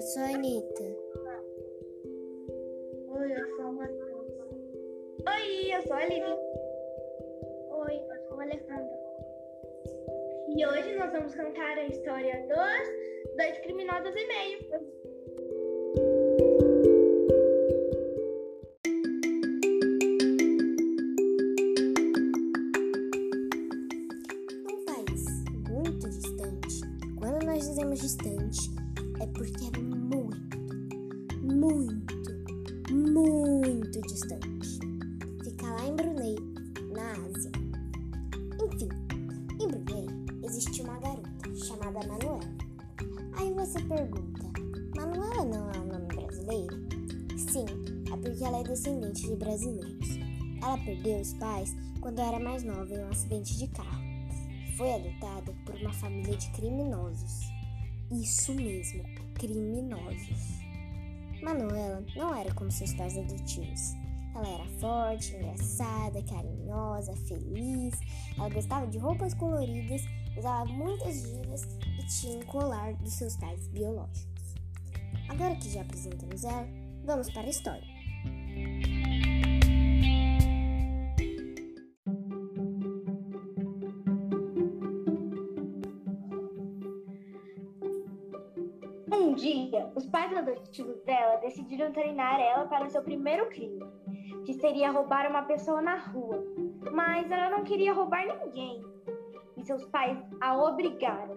eu sou a Anitta. Oi, eu sou a Matheus. Oi, eu sou a Lívia. Oi, eu sou a Alejandra. E hoje nós vamos contar a história dos dois criminosos e meio. Um país muito distante. Quando nós dizemos distante, é porque é muito, muito, muito distante. Fica lá em Brunei, na Ásia. Enfim, em Brunei existe uma garota chamada Manuela. Aí você pergunta: Manuela não é um nome brasileiro? Sim, é porque ela é descendente de brasileiros. Ela perdeu os pais quando era mais nova em um acidente de carro. Foi adotada por uma família de criminosos. Isso mesmo, criminosos. Manuela não era como seus pais adotivos. Ela era forte, engraçada, carinhosa, feliz. Ela gostava de roupas coloridas, usava muitas gírias e tinha um colar dos seus pais biológicos. Agora que já apresentamos ela, vamos para a história. Um dia, os pais adotivos dela decidiram treinar ela para seu primeiro crime, que seria roubar uma pessoa na rua. Mas ela não queria roubar ninguém, e seus pais a obrigaram.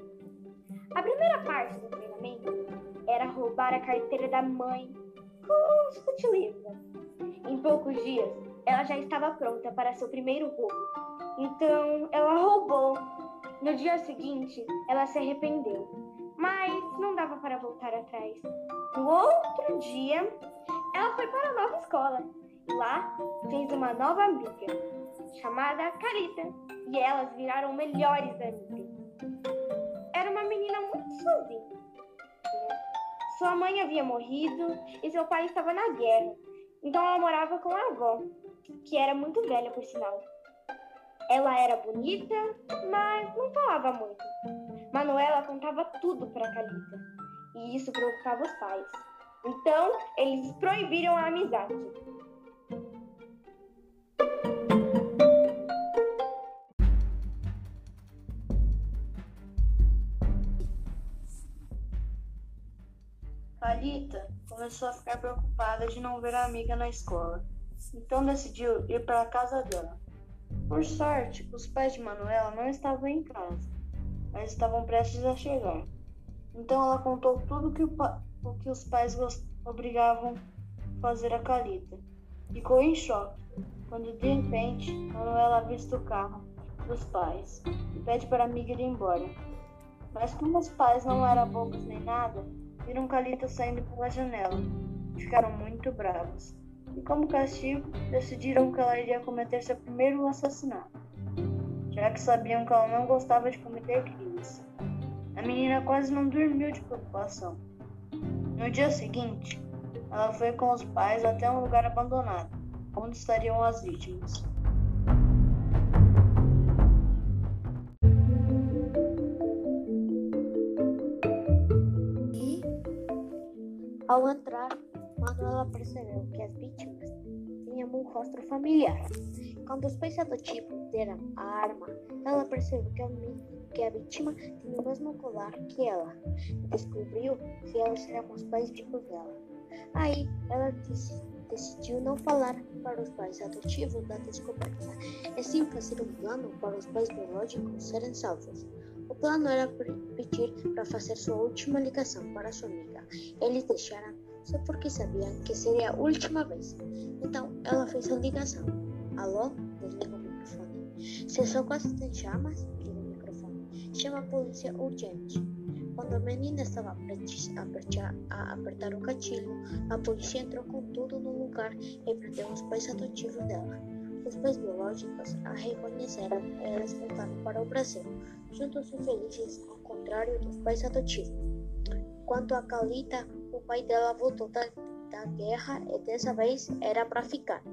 A primeira parte do treinamento era roubar a carteira da mãe com sutileza. Em poucos dias, ela já estava pronta para seu primeiro roubo. Então, ela roubou. No dia seguinte, ela se arrependeu, mas não dava para voltar atrás. No outro dia, ela foi para a nova escola e lá fez uma nova amiga, chamada Carita, e elas viraram melhores amigas. Era uma menina muito sozinha. Sua mãe havia morrido e seu pai estava na guerra, então ela morava com a avó, que era muito velha por sinal. Ela era bonita, mas não falava muito. Manuela contava tudo para Calita, e isso preocupava os pais. Então, eles proibiram a amizade. Calita começou a ficar preocupada de não ver a amiga na escola, então decidiu ir para a casa dela. Por sorte, os pais de Manuela não estavam em casa, mas estavam prestes a chegar. Então ela contou tudo que o, o que os pais obrigavam a fazer a Calita. Ficou em choque quando de repente Manuela avista o carro dos pais e pede para a amiga ir embora. Mas como os pais não eram bobos nem nada, viram Calita saindo pela janela. Ficaram muito bravos. E como castigo, decidiram que ela iria cometer seu primeiro assassinato, já que sabiam que ela não gostava de cometer crimes. A menina quase não dormiu de preocupação. No dia seguinte, ela foi com os pais até um lugar abandonado, onde estariam as vítimas. E Ao entrar, Manuela percebeu que as vítimas tinham um rosto familiar. Quando os pais adotivos deram a arma, ela percebeu que a, que a vítima tinha o mesmo colar que ela e descobriu que elas eram os pais vivos dela. Aí, ela dec- decidiu não falar para os pais adotivos da descoberta, e sim fazer um plano para os pais biológicos serem salvos. O plano era pedir para fazer sua última ligação para sua amiga. Eles deixaram só porque sabiam que seria a última vez. Então ela fez a ligação. Alô? Desliga o microfone. Se sua casa tem chamas, liga o microfone. Chama a polícia urgente. Quando a menina estava a apertar, a apertar o gatilho, a polícia entrou com tudo no lugar e prendeu os pais adotivos dela. Os pais biológicos a reconheceram e elas voltaram para o Brasil, juntos e felizes, ao contrário dos pais adotivos. Quanto a Calita, o pai dela voltou da, da guerra e dessa vez era para ficar.